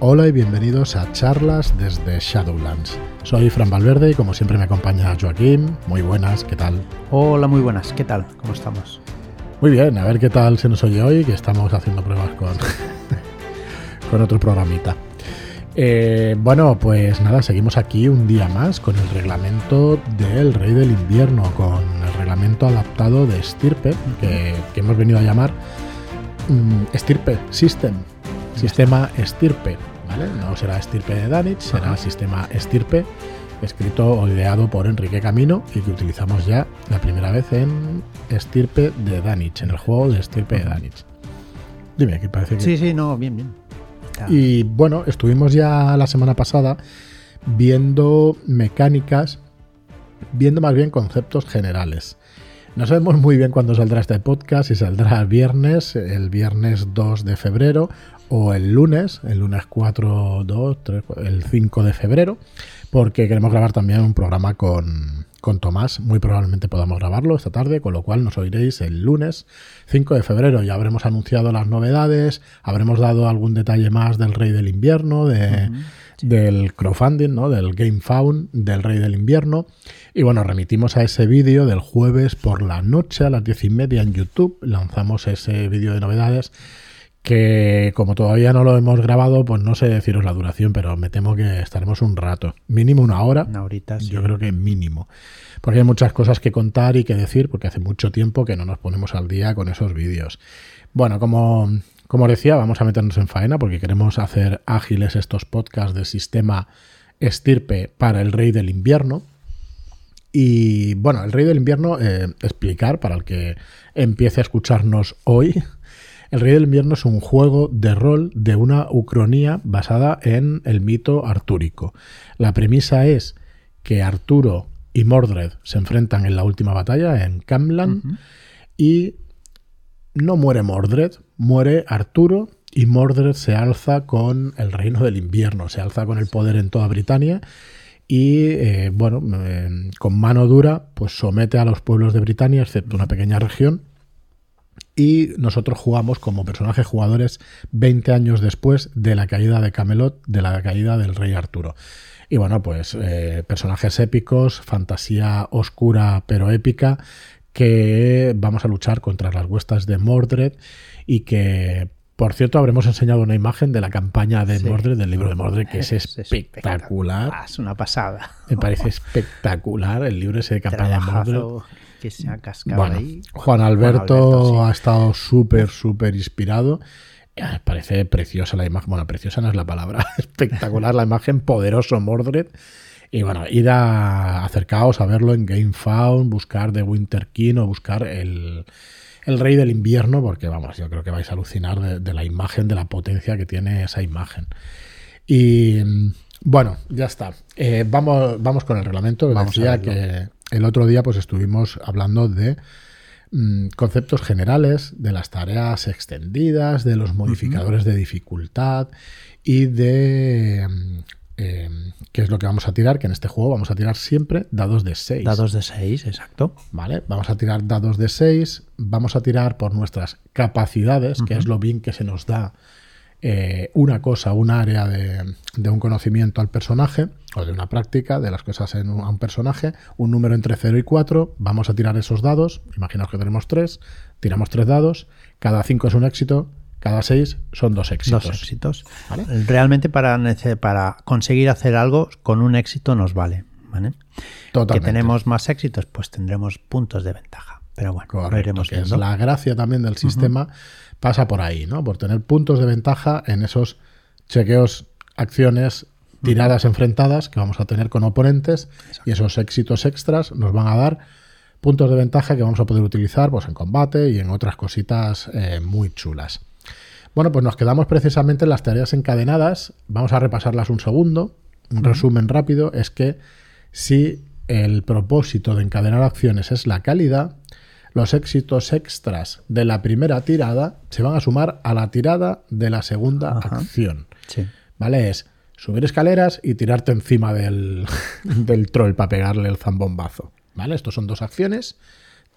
Hola y bienvenidos a charlas desde Shadowlands. Soy Fran Valverde y como siempre me acompaña Joaquín. Muy buenas, ¿qué tal? Hola, muy buenas, ¿qué tal? ¿Cómo estamos? Muy bien, a ver qué tal se nos oye hoy, que estamos haciendo pruebas con, con otro programita. Eh, bueno, pues nada, seguimos aquí un día más con el reglamento del Rey del Invierno, con el reglamento adaptado de Stirpe, que, que hemos venido a llamar mm, Stirpe System, sistema Stirpe, ¿vale? No será Stirpe de Danich, será sistema Stirpe, escrito o ideado por Enrique Camino y que utilizamos ya la primera vez en Stirpe de Danich, en el juego de Stirpe de Danich. Dime, ¿qué parece que...? Sí, sí, no, bien, bien. Y bueno, estuvimos ya la semana pasada viendo mecánicas, viendo más bien conceptos generales. No sabemos muy bien cuándo saldrá este podcast, si saldrá el viernes, el viernes 2 de febrero o el lunes, el lunes 4, 2, 3, el 5 de febrero, porque queremos grabar también un programa con, con Tomás. Muy probablemente podamos grabarlo esta tarde, con lo cual nos oiréis el lunes 5 de febrero. Ya habremos anunciado las novedades, habremos dado algún detalle más del Rey del Invierno, de, del crowdfunding, ¿no? del Game Found, del Rey del Invierno. Y bueno, remitimos a ese vídeo del jueves por la noche a las diez y media en YouTube. Lanzamos ese vídeo de novedades que como todavía no lo hemos grabado, pues no sé deciros la duración, pero me temo que estaremos un rato, mínimo una hora. Una horita, sí. Yo creo que mínimo. Porque hay muchas cosas que contar y que decir, porque hace mucho tiempo que no nos ponemos al día con esos vídeos. Bueno, como, como decía, vamos a meternos en faena porque queremos hacer ágiles estos podcasts de sistema estirpe para el rey del invierno. Y bueno, el rey del invierno, eh, explicar para el que empiece a escucharnos hoy, el Rey del Invierno es un juego de rol de una ucronía basada en el mito artúrico. La premisa es que Arturo y Mordred se enfrentan en la última batalla en Camland uh -huh. y no muere Mordred, muere Arturo y Mordred se alza con el reino del invierno, se alza con el poder en toda Britania y eh, bueno, eh, con mano dura pues somete a los pueblos de Britania, excepto una pequeña región, y nosotros jugamos como personajes jugadores 20 años después de la caída de Camelot, de la caída del rey Arturo. Y bueno, pues eh, personajes épicos, fantasía oscura pero épica, que vamos a luchar contra las huestas de Mordred y que por cierto, habremos enseñado una imagen de la campaña de sí. Mordred, del libro de Mordred, que es, es espectacular. Ah, es una pasada. Me parece espectacular el libro ese de campaña de Mordred. Que se ha cascado bueno, ahí. Juan Alberto, Juan Alberto sí. ha estado súper, súper inspirado. Me parece preciosa la imagen. Bueno, preciosa no es la palabra. Espectacular la imagen, poderoso Mordred. Y bueno, ir a acercaos a verlo en GameFound, buscar The Winter King o buscar el, el Rey del Invierno, porque vamos, yo creo que vais a alucinar de, de, la imagen, de la potencia que tiene esa imagen. Y bueno, ya está. Eh, vamos, vamos con el reglamento. Vamos decía que el otro día pues estuvimos hablando de mmm, conceptos generales, de las tareas extendidas, de los modificadores uh -huh. de dificultad y de eh, qué es lo que vamos a tirar, que en este juego vamos a tirar siempre dados de 6. Dados de 6, exacto. Vale, vamos a tirar dados de 6, vamos a tirar por nuestras capacidades, uh -huh. que es lo bien que se nos da eh, una cosa, un área de, de, un conocimiento al personaje o de una práctica de las cosas en un, a un personaje, un número entre 0 y 4, vamos a tirar esos dados, imaginaos que tenemos 3, tiramos 3 dados, cada 5 es un éxito, cada 6 son dos éxitos. Dos éxitos. ¿Vale? Realmente para, para conseguir hacer algo con un éxito nos vale. ¿vale? Totalmente. Que tenemos más éxitos, pues tendremos puntos de ventaja. Pero bueno, Correcto, lo iremos que viendo. Es la gracia también del sistema. Uh -huh pasa por ahí, ¿no? Por tener puntos de ventaja en esos chequeos, acciones, tiradas uh -huh. enfrentadas que vamos a tener con oponentes Exacto. y esos éxitos extras nos van a dar puntos de ventaja que vamos a poder utilizar pues, en combate y en otras cositas eh, muy chulas. Bueno, pues nos quedamos precisamente en las tareas encadenadas. Vamos a repasarlas un segundo. Un uh -huh. resumen rápido es que si el propósito de encadenar acciones es la calidad, los éxitos extras de la primera tirada se van a sumar a la tirada de la segunda Ajá. acción. Sí. ¿Vale? Es subir escaleras y tirarte encima del, del troll para pegarle el zambombazo. ¿Vale? Estos son dos acciones.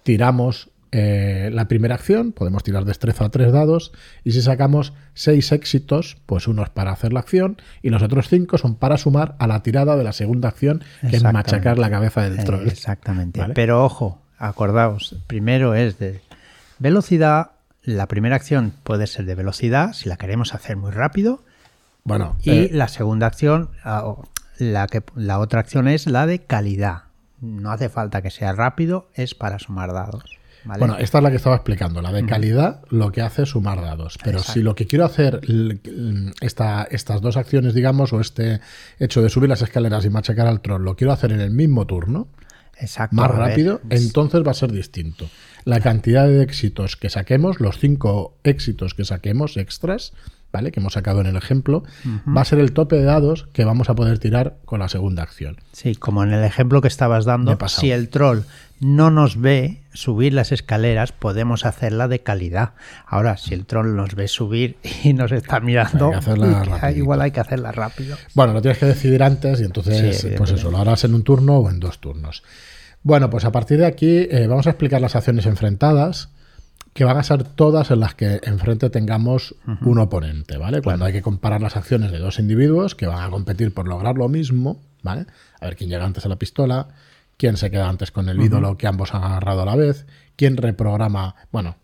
Tiramos eh, la primera acción, podemos tirar destreza a tres dados, y si sacamos seis éxitos, pues uno es para hacer la acción, y los otros cinco son para sumar a la tirada de la segunda acción, que es machacar la cabeza del troll. Exactamente. Pero ojo, acordaos, primero es de velocidad, la primera acción puede ser de velocidad, si la queremos hacer muy rápido, bueno, y eh, la segunda acción, ah, la, que, la otra acción es la de calidad. No hace falta que sea rápido, es para sumar dados. ¿Vale? Bueno, esta es la que estaba explicando. La de calidad lo que hace es sumar dados. Pero Exacto. si lo que quiero hacer, esta, estas dos acciones, digamos, o este hecho de subir las escaleras y machacar al troll, lo quiero hacer en el mismo turno, Exacto, más rápido, entonces va a ser distinto. La cantidad de éxitos que saquemos, los cinco éxitos que saquemos extras, ¿vale? Que hemos sacado en el ejemplo, va a ser el tope de dados que vamos a poder tirar con la segunda acción. Sí, como en el ejemplo que estabas dando, si el troll no nos ve subir las escaleras, podemos hacerla de calidad. Ahora, si el troll nos ve subir y nos está mirando, Hay igual hay que hacerla rápido. Bueno, lo tienes que decidir antes y entonces, Sí, pues eso, lo harás en un turno o en dos turnos. Bueno, pues a partir de aquí eh, vamos a explicar las acciones enfrentadas, que van a ser todas en las que enfrente tengamos un oponente, ¿vale? Cuando hay que comparar las acciones de dos individuos que van a competir por lograr lo mismo, ¿vale? A ver quién llega antes a la pistola, quién se queda antes con el ídolo que ambos han agarrado a la vez, quién reprograma, bueno,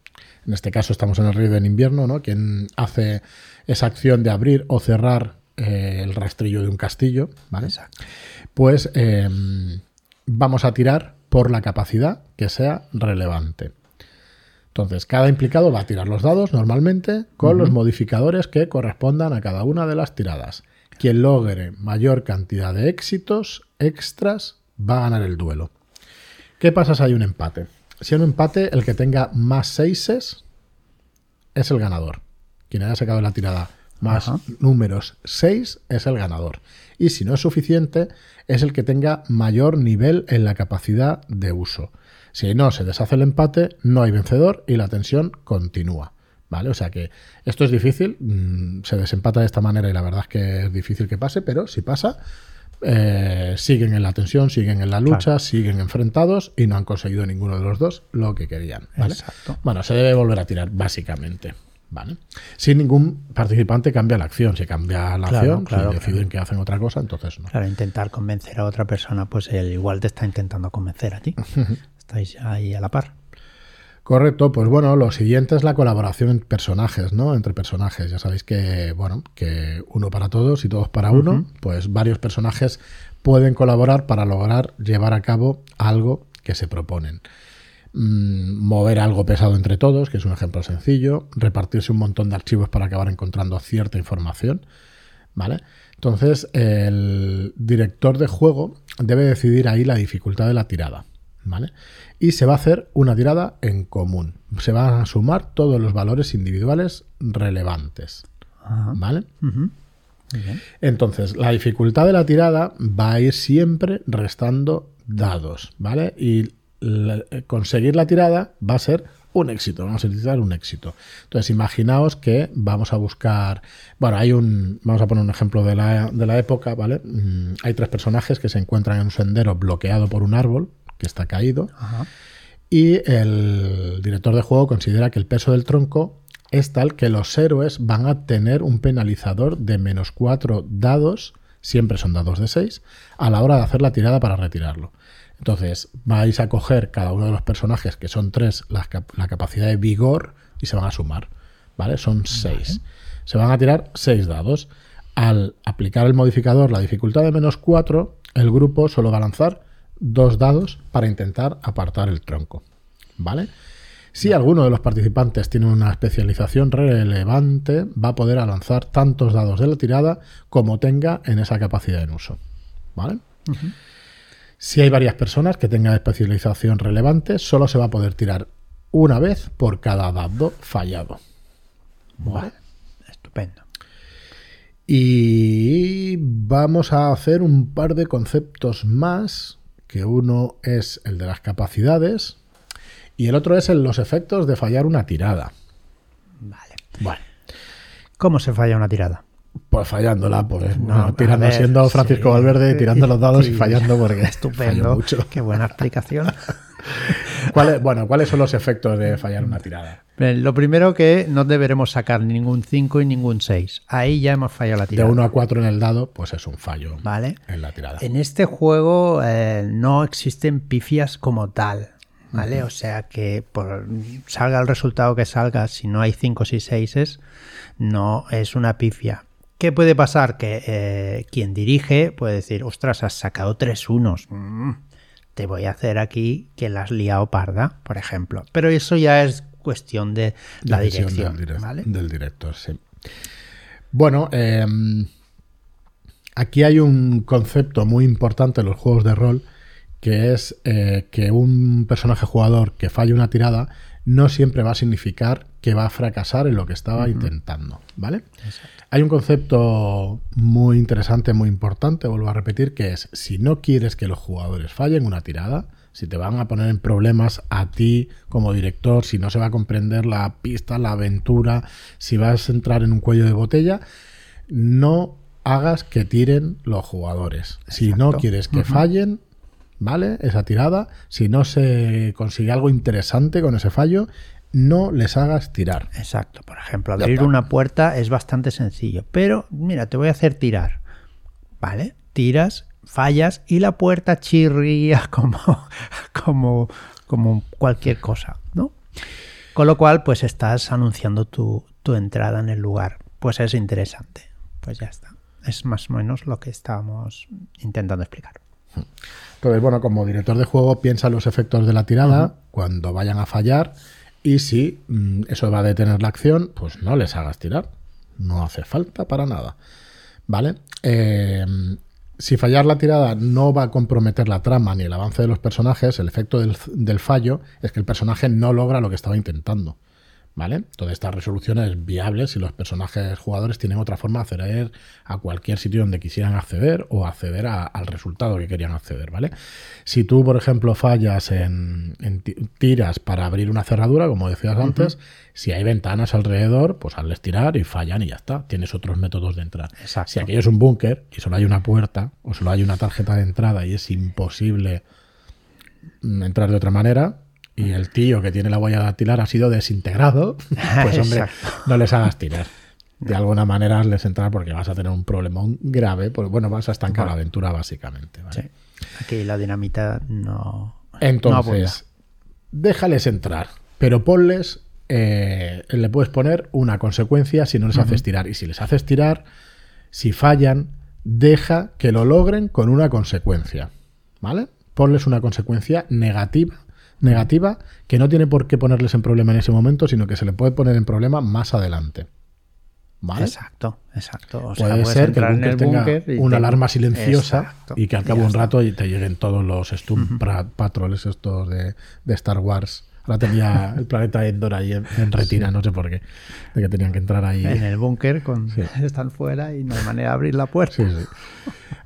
en este caso estamos en el río en invierno, ¿no? Quién hace esa acción de abrir o cerrar eh, el rastrillo de un castillo, ¿vale? Exacto. Pues eh, vamos a tirar por la capacidad que sea relevante. Entonces, cada implicado va a tirar los dados normalmente con los modificadores que correspondan a cada una de las tiradas. Quien logre mayor cantidad de éxitos extras va a ganar el duelo. ¿Qué pasa si hay un empate? Si hay un empate, el que tenga más seises es el ganador. Quien haya sacado la tirada más Ajá. números 6 es el ganador. Y si no es suficiente, es el que tenga mayor nivel en la capacidad de uso. Si no se deshace el empate, no hay vencedor y la tensión continúa. ¿Vale? O sea que esto es difícil, mm, se desempata de esta manera y la verdad es que es difícil que pase, pero si pasa, eh, siguen en la tensión, siguen en la lucha, Claro. siguen enfrentados y no han conseguido ninguno de los dos lo que querían. ¿vale? Exacto. Bueno, se debe volver a tirar, básicamente. ¿Vale? Si ningún participante cambia la acción. Si cambia la Claro, acción, claro, si deciden claro. que hacen otra cosa, entonces no. Claro, intentar convencer a otra persona, pues él igual te está intentando convencer a ti. Estáis ahí a la par. Correcto, pues bueno, lo siguiente es la colaboración en personajes, ¿no? Entre personajes. Ya sabéis que, bueno, que uno para todos y todos para uno, pues varios personajes pueden colaborar para lograr llevar a cabo algo que se proponen. Mm, mover algo pesado entre todos, que es un ejemplo sencillo, repartirse un montón de archivos para acabar encontrando cierta información, ¿vale? Entonces, el director de juego debe decidir ahí la dificultad de la tirada, ¿vale? Y se va a hacer una tirada en común. Se van a sumar todos los valores individuales relevantes. ¿vale? Entonces, la dificultad de la tirada va a ir siempre restando dados, ¿vale? Y eh, conseguir la tirada va a ser un éxito, vamos a utilizar un éxito. Entonces, imaginaos que vamos a buscar, bueno, hay un, vamos a poner un ejemplo de la, de la época, ¿vale? Mm, hay tres personajes que se encuentran en un sendero bloqueado por un árbol que está caído Ajá. y el director de juego considera que el peso del tronco es tal que los héroes van a tener un penalizador de menos 4 dados, siempre son dados de 6, a la hora de hacer la tirada para retirarlo. Entonces vais a coger cada uno de los personajes, que son 3, la, cap- la capacidad de vigor, y se van a sumar. ¿Vale? Son 6. Se van a tirar 6 dados. Al aplicar el modificador, la dificultad de menos 4, el grupo solo va a lanzar dos dados para intentar apartar el tronco. ¿Vale? Si alguno de los participantes tiene una especialización relevante, va a poder lanzar tantos dados de la tirada como tenga en esa capacidad en uso. ¿Vale? Si hay varias personas que tengan especialización relevante, solo se va a poder tirar una vez por cada dado fallado. ¿Vale? Estupendo. Y vamos a hacer un par de conceptos más, que uno es el de las capacidades y el otro es el los efectos de fallar una tirada. Vale. Bueno, ¿Cómo se falla una tirada? pues fallándola, pues No, bueno, tirando, ver, siendo Francisco sí. Valverde, tirando los dados y fallando porque Estupendo. mucho. Qué buena explicación. bueno, ¿cuáles son los efectos de fallar una tirada? Lo primero que no deberemos sacar ningún 5 y ningún 6. Ahí ya hemos fallado la tirada. De 1 a 4 en el dado, pues es un fallo ¿Vale? en la tirada. En este juego eh, no existen pifias como tal. ¿Vale? O sea que por salga el resultado que salga, si no hay 5 y 6 no es una pifia. ¿Qué puede pasar? Que eh, quien dirige puede decir, ostras, has sacado tres unos. Mm, te voy a hacer aquí que la has liado parda, por ejemplo. Pero eso ya es cuestión de la dirección del, director, sí. Bueno, em, aquí hay un concepto muy importante en los juegos de rol que es eh, que un personaje jugador que falle una tirada no siempre va a significar que va a fracasar en lo que estaba intentando, ¿vale? Hay un concepto muy interesante, muy importante, vuelvo a repetir, que es si no quieres que los jugadores fallen una tirada, si te van a poner en problemas a ti como director, si no se va a comprender la pista, la aventura, si vas a entrar en un cuello de botella, no hagas que tiren los jugadores. Si no quieres que fallen, ¿vale? Esa tirada, si no se consigue algo interesante con ese fallo, no les hagas tirar. Exacto. Por ejemplo, abrir una puerta es bastante sencillo. Pero, mira, te voy a hacer tirar. ¿Vale? Tiras, fallas y la puerta chirría como, como, como cualquier cosa, ¿no? Con lo cual, pues estás anunciando tu, tu entrada en el lugar. Pues es interesante. Pues ya está. Es más o menos lo que estábamos intentando explicar. Entonces, bueno, como director de juego, piensa los efectos de la tirada cuando vayan a fallar y si mm, eso va a detener la acción, pues no les hagas tirar. No hace falta para nada. ¿Vale? Eh, si fallar la tirada no va a comprometer la trama ni el avance de los personajes, el efecto del fallo es que el personaje no logra lo que estaba intentando. ¿Vale? Toda esta resolución es viable si los personajes jugadores tienen otra forma de acceder a cualquier sitio donde quisieran acceder o acceder al resultado que querían acceder, ¿vale? Si tú, por ejemplo, fallas en, tiras para abrir una cerradura, como decías antes, si hay ventanas alrededor, pues hazles tirar y fallan y ya está. Tienes otros métodos de entrar. Si aquello es un búnker y solo hay una puerta o solo hay una tarjeta de entrada y es imposible entrar de otra manera, y el tío que tiene la huella dactilar ha sido desintegrado, pues hombre, no les hagas tirar. De alguna manera les entrar porque vas a tener un problemón grave, pues bueno, vas a estancar la aventura básicamente. Aquí la dinamita no. Entonces, déjales entrar, pero ponles, eh, le puedes poner una consecuencia si no les haces tirar. Y si les haces tirar, si fallan, deja que lo logren con una consecuencia. ¿Vale? Ponles una consecuencia negativa negativa que no tiene por qué ponerles en problema en ese momento, sino que se le puede poner en problema más adelante. ¿Vale? Exacto, exacto. puede ser que el tenga una alarma silenciosa y que al cabo de un rato te lleguen todos los Stump Patrols estos de, Star Wars. Ahora tenía el planeta Endor ahí en, retira, no sé por qué, de que tenían que entrar ahí. En el búnker, con están fuera y no hay manera de abrir la puerta.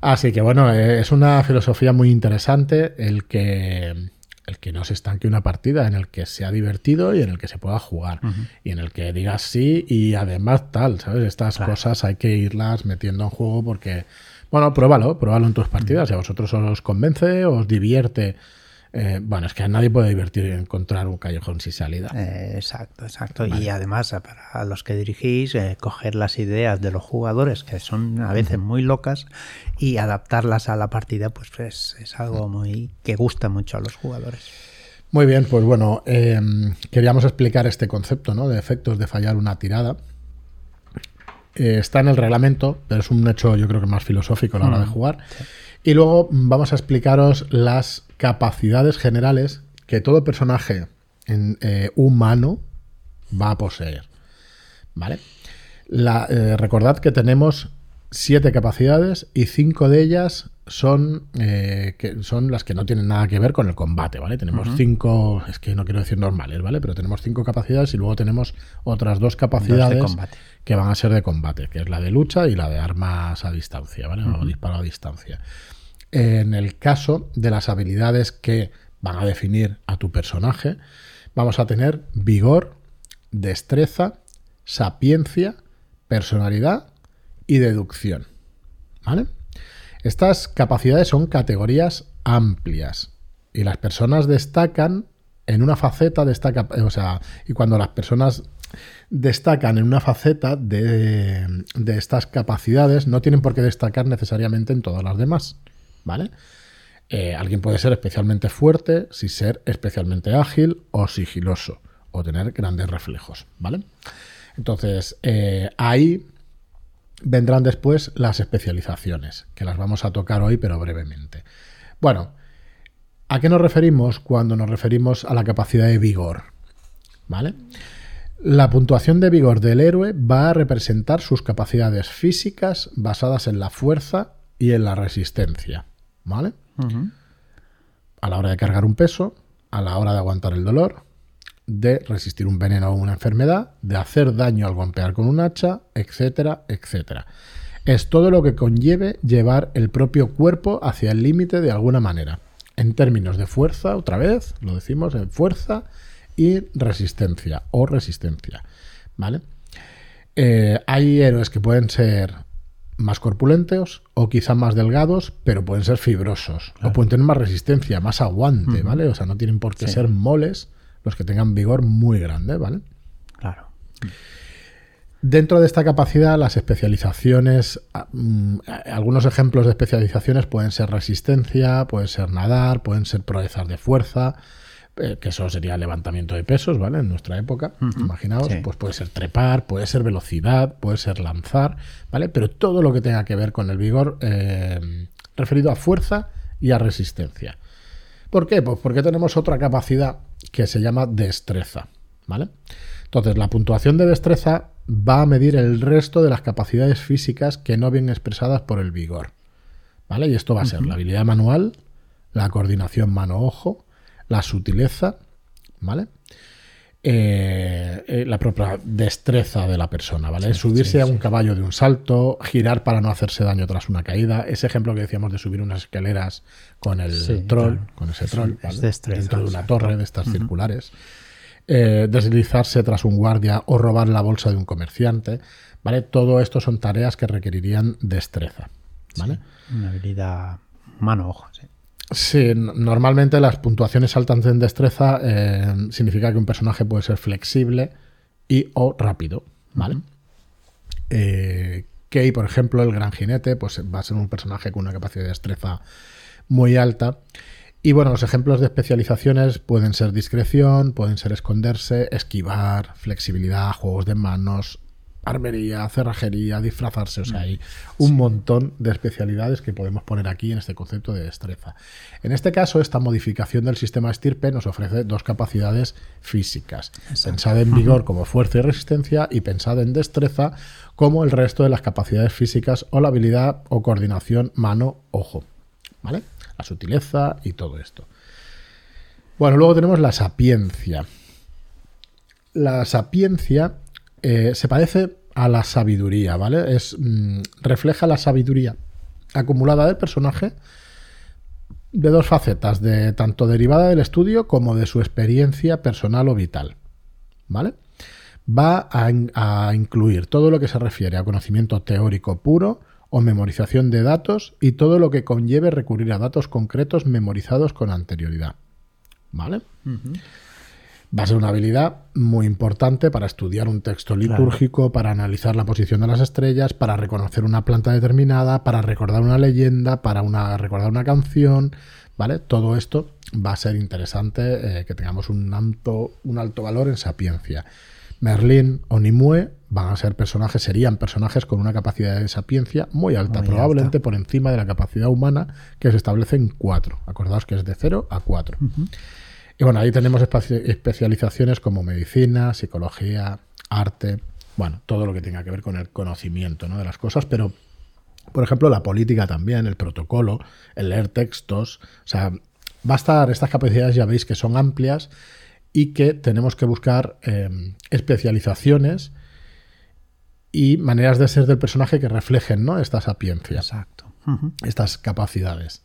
Así que bueno, eh, es una filosofía muy interesante el que el que no se estanque una partida, en el que sea divertido y en el que se pueda jugar. Y en el que digas sí y además tal, ¿sabes? Estas cosas hay que irlas metiendo en juego porque, bueno, pruébalo, pruébalo en tus partidas. Si a vosotros os convence, os divierte eh, bueno, es que a nadie puede divertir encontrar un callejón sin salida. Eh, exacto, exacto. Y además, para los que dirigís, eh, coger las ideas de los jugadores, que son a veces muy locas, y adaptarlas a la partida, pues es, algo muy que gusta mucho a los jugadores. Muy bien, pues bueno, em, queríamos explicar este concepto ¿no? de efectos de fallar una tirada. está en el reglamento, pero es un hecho yo creo que más filosófico a la hora de jugar. Y luego vamos a explicaros las capacidades generales que todo personaje eh, humano va a poseer. ¿Vale? Eh, recordad que tenemos siete capacidades y cinco de ellas son, eh, que son las que no tienen nada que ver con el combate, ¿vale? Tenemos cinco, es que no quiero decir normales, ¿vale? Pero tenemos cinco capacidades y luego tenemos otras dos capacidades que van a ser de combate, que es la de lucha y la de armas a distancia, ¿vale? O disparo a distancia en el caso de las habilidades que van a definir a tu personaje, vamos a tener vigor, destreza, sapiencia, personalidad y deducción. ¿Vale? Estas capacidades son categorías amplias. Y las personas destacan en una faceta de esta o sea, y cuando las personas destacan en una faceta de, estas capacidades, no tienen por qué destacar necesariamente en todas las demás, ¿vale? Eh, alguien puede ser especialmente fuerte, si ser especialmente ágil o sigiloso, o tener grandes reflejos, ¿vale? Entonces, eh, ahí vendrán después las especializaciones, que las vamos a tocar hoy, pero brevemente. Bueno, ¿a qué nos referimos cuando nos referimos a la capacidad de vigor? ¿Vale? La puntuación de vigor del héroe va a representar sus capacidades físicas basadas en la fuerza y en la resistencia. ¿Vale? A la hora de cargar un peso, a la hora de aguantar el dolor, de resistir un veneno o una enfermedad, de hacer daño al golpear con un hacha, etcétera, etcétera. Es todo lo que conlleve llevar el propio cuerpo hacia el límite de alguna manera. En términos de fuerza, otra vez, lo decimos, en fuerza y resistencia o resistencia. ¿Vale? Eh, hay héroes que pueden ser más corpulentos o quizá más delgados, pero pueden ser fibrosos o pueden tener más resistencia, más aguante, ¿vale? O sea, no tienen por qué ser moles los que tengan vigor muy grande, ¿vale? Claro. Dentro de esta capacidad, las especializaciones, ah, mm, algunos ejemplos de especializaciones pueden ser resistencia, pueden ser nadar, pueden ser proezas de fuerza, eh, que eso sería levantamiento de pesos, ¿vale? En nuestra época, imaginaos, pues puede ser trepar, puede ser velocidad, puede ser lanzar, ¿vale? Pero todo lo que tenga que ver con el vigor eh, referido a fuerza y a resistencia. ¿Por qué? Pues porque tenemos otra capacidad que se llama destreza, ¿vale? Entonces, la puntuación de destreza va a medir el resto de las capacidades físicas que no vienen expresadas por el vigor, ¿vale? Y esto va a ser la habilidad manual, la coordinación mano-ojo, la sutileza, ¿vale? Eh, eh, la propia destreza de la persona, ¿vale? Subirse a un caballo de un salto, girar para no hacerse daño tras una caída, ese ejemplo que decíamos de subir unas escaleras con el troll, con ese troll, dentro de una torre de estas circulares, eh, deslizarse tras un guardia o robar la bolsa de un comerciante, ¿vale? Todo esto son tareas que requerirían destreza, ¿vale? una habilidad mano-ojo, sí. Sí, normalmente las puntuaciones altas en destreza eh, significa que un personaje puede ser flexible y o rápido, ¿vale? Eh, Kay, por ejemplo, el gran jinete, pues va a ser un personaje con una capacidad de destreza muy alta. Y bueno, los ejemplos de especializaciones pueden ser discreción, pueden ser esconderse, esquivar, flexibilidad, juegos de manos, armería, cerrajería, disfrazarse. O sea, hay un montón de especialidades que podemos poner aquí en este concepto de destreza. En este caso, esta modificación del sistema estirpe nos ofrece dos capacidades físicas. Pensad en vigor como fuerza y resistencia y pensad en destreza como el resto de las capacidades físicas o la habilidad o coordinación mano-ojo. ¿Vale? La sutileza y todo esto. Bueno, luego tenemos la sapiencia. La sapiencia eh, se parece a la sabiduría, ¿vale? Es, mm, refleja la sabiduría acumulada del personaje de dos facetas, de tanto derivada del estudio como de su experiencia personal o vital, ¿vale? Va a, a incluir todo lo que se refiere a conocimiento teórico puro o memorización de datos y todo lo que conlleve recurrir a datos concretos memorizados con anterioridad, ¿vale? Va a ser una habilidad muy importante para estudiar un texto litúrgico, para analizar la posición de las estrellas, para reconocer una planta determinada, para recordar una leyenda, para una, recordar una canción, ¿vale? Todo esto va a ser interesante eh, que tengamos un alto, un alto valor en sapiencia. Merlín o Nimue van a ser personajes, serían personajes con una capacidad de sapiencia muy alta, probablemente por encima de la capacidad humana que se establece en 4. Acordaos que es de 0 a 4. Y bueno, ahí tenemos especializaciones como medicina, psicología, arte, bueno, todo lo que tenga que ver con el conocimiento ¿no? de las cosas, pero por ejemplo la política también, el protocolo, el leer textos, o sea, va a estar, estas capacidades ya veis que son amplias y que tenemos que buscar em, especializaciones y maneras de ser del personaje que reflejen ¿no? esta sapiencia. Exacto. Estas capacidades.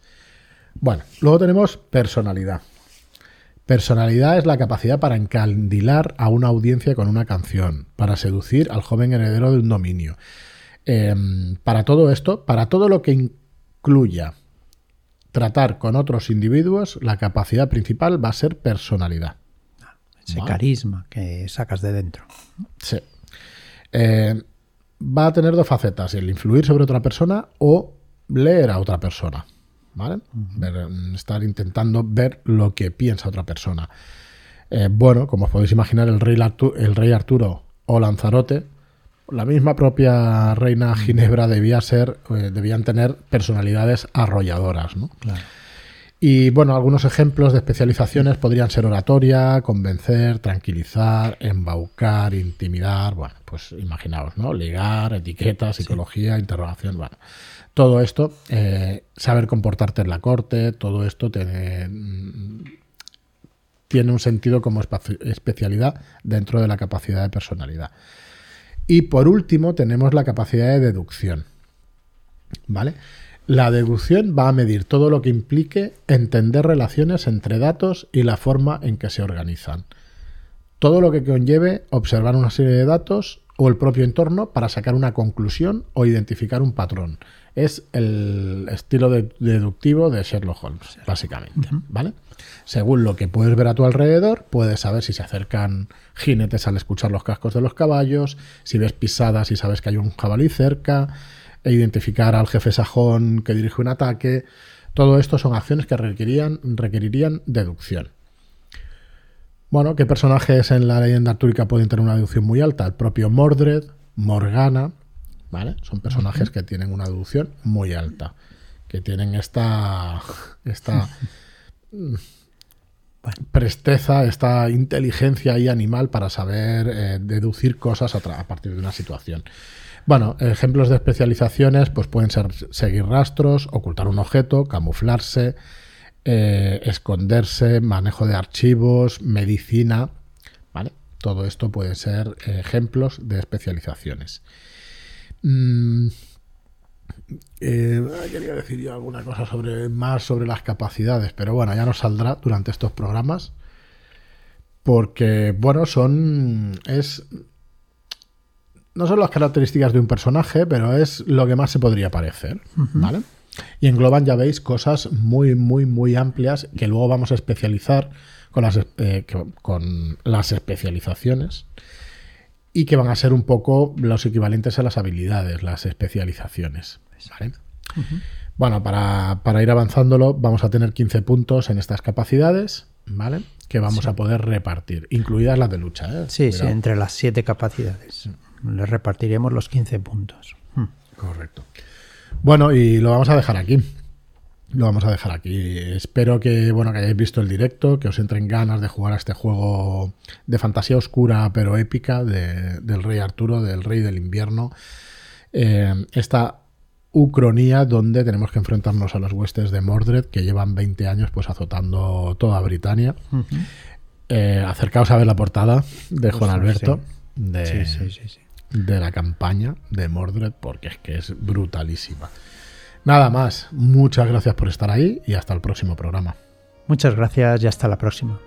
Bueno, luego tenemos personalidad. Personalidad es la capacidad para encandilar a una audiencia con una canción, para seducir al joven heredero de un dominio. Em, para todo esto, para todo lo que incluya tratar con otros individuos, la capacidad principal va a ser personalidad. Ese carisma que sacas de dentro. Sí. Eh, va a tener dos facetas, el influir sobre otra persona o leer a otra persona. ¿Vale? estar intentando ver lo que piensa otra persona. Eh, bueno, como os podéis imaginar, el rey, el rey Arturo o Lanzarote, la misma propia reina Ginebra debía ser, eh, debían tener personalidades arrolladoras, ¿no? Claro. Y bueno, algunos ejemplos de especializaciones podrían ser oratoria, convencer, tranquilizar, embaucar, intimidar, bueno, pues imaginaos, ¿no? Ligar, etiqueta, psicología, interrogación, bueno. Todo esto, eh, saber comportarte en la corte, todo esto tiene, tiene un sentido como especialidad dentro de la capacidad de personalidad. Y por último tenemos la capacidad de deducción. ¿Vale? La deducción va a medir todo lo que implique entender relaciones entre datos y la forma en que se organizan. Todo lo que conlleve observar una serie de datos o el propio entorno para sacar una conclusión o identificar un patrón. Es el estilo deductivo de Sherlock Holmes, básicamente, ¿vale? Según lo que puedes ver a tu alrededor, puedes saber si se acercan jinetes al escuchar los cascos de los caballos, si ves pisadas y sabes que hay un jabalí cerca, e identificar al jefe sajón que dirige un ataque. Todo esto son acciones que requerirían, requerirían deducción. Bueno, ¿qué personajes en la leyenda artúrica pueden tener una deducción muy alta? El propio Mordred, Morgana, ¿vale? Son personajes que tienen una deducción muy alta, que tienen esta, esta presteza, esta inteligencia ahí animal para saber eh, deducir cosas a, a, partir de una situación. Bueno, ejemplos de especializaciones pues pueden ser seguir rastros, ocultar un objeto, camuflarse, eh, esconderse, manejo de archivos, medicina, ¿vale? Todo esto puede ser ejemplos de especializaciones. Mm, eh, quería decir yo alguna cosa sobre más sobre las capacidades, pero bueno, ya nos saldrá durante estos programas. Porque, bueno, son. es no son las características de un personaje, pero es lo que más se podría parecer, ¿vale? Y engloban, ya veis, cosas muy, muy, muy amplias que luego vamos a especializar con las, eh, con las especializaciones y que van a ser un poco los equivalentes a las habilidades, las especializaciones. ¿vale? Bueno, para, ir avanzándolo, vamos a tener 15 puntos en estas capacidades, ¿vale? Que vamos a poder repartir, incluidas las de lucha. ¿eh? Sí, sí, entre las siete capacidades le repartiremos los 15 puntos. Hmm. Correcto. Bueno, y lo vamos a dejar aquí. Lo vamos a dejar aquí. Espero que, bueno, que hayáis visto el directo, que os entren ganas de jugar a este juego de fantasía oscura pero épica del rey Arturo, del rey del invierno. Eh, esta ucronía donde tenemos que enfrentarnos a los huestes de Mordred que llevan 20 años pues azotando toda Britania. Eh, acercaos a ver la portada de Juan Alberto. De, sí, sí, sí, de la campaña de Mordred porque es que es brutalísima. Nada más, muchas gracias por estar ahí y hasta el próximo programa. Muchas gracias y hasta la próxima.